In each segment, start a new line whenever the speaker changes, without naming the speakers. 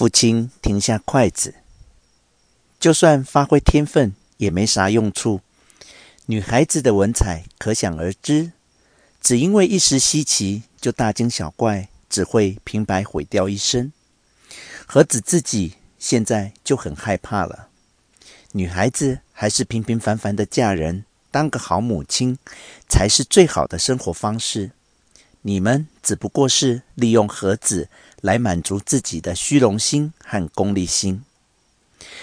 父亲停下筷子，就算发挥天分也没啥用处。女孩子的文采可想而知，只因为一时稀奇就大惊小怪，只会平白毁掉一生。何子自己现在就很害怕了。女孩子还是平平凡凡的嫁人，当个好母亲，才是最好的生活方式。你们只不过是利用何子来满足自己的虚荣心和功利心。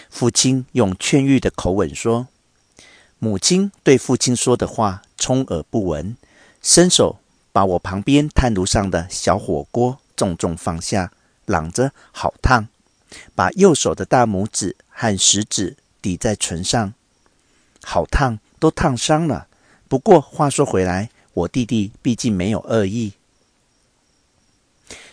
父亲用劝喻的口吻说。母亲对父亲说的话充耳不闻，伸手把我旁边炭炉上的小火锅重重放下，嚷着“好烫”，把右手的大拇指和食指抵在唇上，“好烫”都烫伤了。不过话说回来，我弟弟毕竟没有恶意。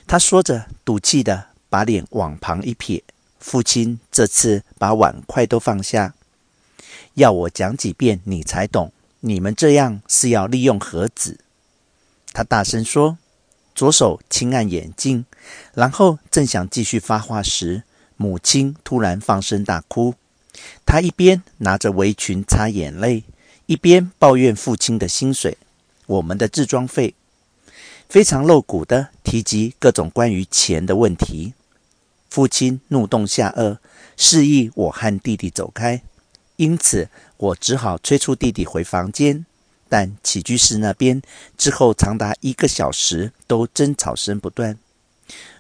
他说着，赌气的把脸往旁一撇。父亲这次把碗筷都放下。要我讲几遍你才懂？你们这样是要利用盒子？他大声说，左手轻按眼镜，然后正想继续发话时，母亲突然放声大哭。她一边拿着围裙擦眼泪，一边抱怨父亲的薪水、我们的治装费，非常露骨地提及各种关于钱的问题。父亲怒动下颚，示意我和弟弟走开。因此，我只好催促弟弟回房间。但起居室那边之后长达一个小时都争吵声不断。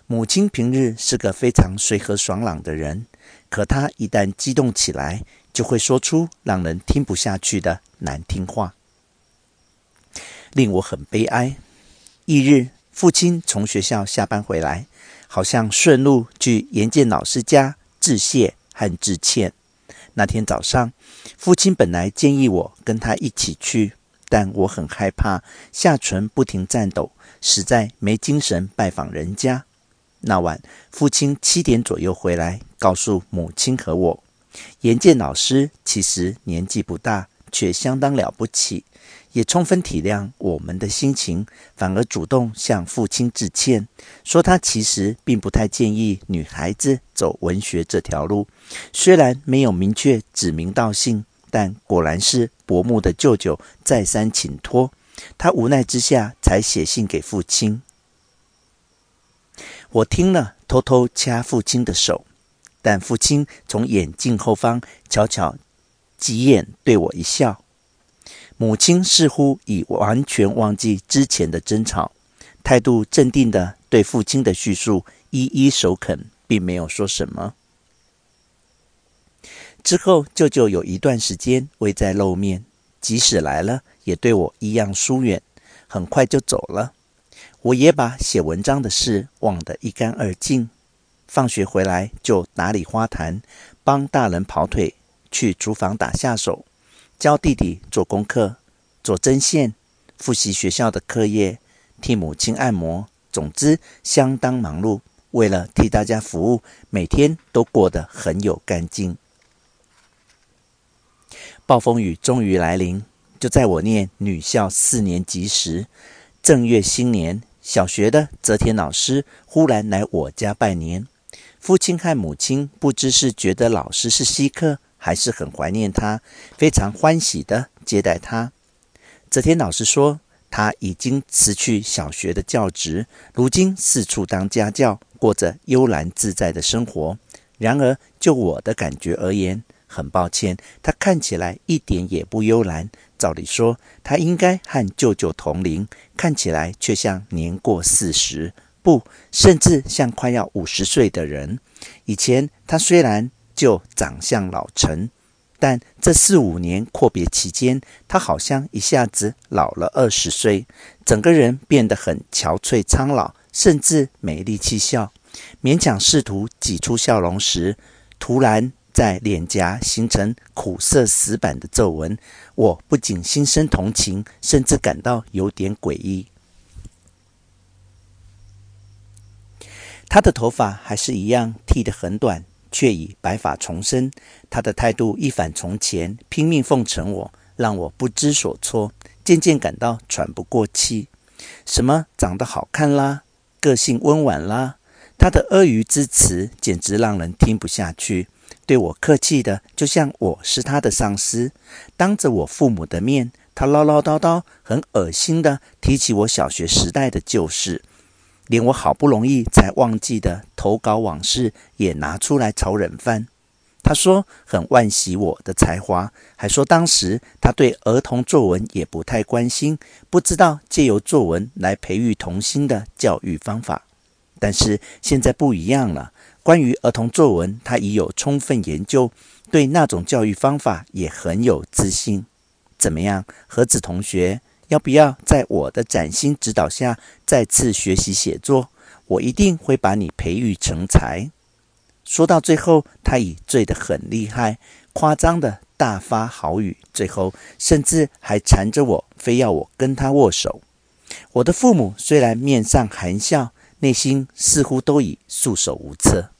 母亲平日是个非常随和爽朗的人，可她一旦激动起来，就会说出让人听不下去的难听话，令我很悲哀。翌日，父亲从学校下班回来，好像顺路去严建老师家致谢和致歉。那天早上，父亲本来建议我跟他一起去，但我很害怕，下唇不停颤抖，实在没精神拜访人家。那晚，父亲七点左右回来，告诉母亲和我，严建老师其实年纪不大，却相当了不起。也充分体谅我们的心情，反而主动向父亲致歉，说他其实并不太建议女孩子走文学这条路。虽然没有明确指名道姓，但果然是伯母的舅舅再三请托，他无奈之下才写信给父亲。我听了，偷偷掐父亲的手，但父亲从眼镜后方悄悄挤眼对我一笑。母亲似乎已完全忘记之前的争吵，态度镇定地对父亲的叙述一一首肯，并没有说什么。之后，舅舅有一段时间未再露面，即使来了，也对我一样疏远，很快就走了。我也把写文章的事忘得一干二净。放学回来就打理花坛，帮大人跑腿，去厨房打下手。教弟弟做功课、做针线、复习学校的课业、替母亲按摩，总之相当忙碌。为了替大家服务，每天都过得很有干劲。暴风雨终于来临，就在我念女校四年级时，正月新年，小学的泽田老师忽然来我家拜年。父亲和母亲不知是觉得老师是稀客。还是很怀念他，非常欢喜地接待他。泽田老师说，他已经辞去小学的教职，如今四处当家教，过着悠然自在的生活。然而，就我的感觉而言，很抱歉，他看起来一点也不悠然。照理说，他应该和舅舅同龄，看起来却像年过四十，不，甚至像快要五十岁的人。以前他虽然就长相老成，但这四五年阔别期间，他好像一下子老了二十岁，整个人变得很憔悴苍老，甚至没力气笑。勉强试图挤出笑容时，突然在脸颊形成苦涩死板的皱纹。我不仅心生同情，甚至感到有点诡异。他的头发还是一样剃得很短。却已白发重生，他的态度一反从前，拼命奉承我，让我不知所措，渐渐感到喘不过气。什么长得好看啦，个性温婉啦，他的阿谀之词简直让人听不下去。对我客气的，就像我是他的上司。当着我父母的面，他唠唠叨叨，很恶心的提起我小学时代的旧事，连我好不容易才忘记的投稿往事也拿出来炒冷饭。他说很惋惜我的才华，还说当时他对儿童作文也不太关心，不知道借由作文来培育童心的教育方法。但是现在不一样了。关于儿童作文，他已有充分研究，对那种教育方法也很有自信。怎么样，何子同学，要不要在我的崭新指导下再次学习写作？我一定会把你培育成才。说到最后，他已醉得很厉害，夸张的大发豪语，最后甚至还缠着我，非要我跟他握手。我的父母虽然面上含笑，内心似乎都已束手无策。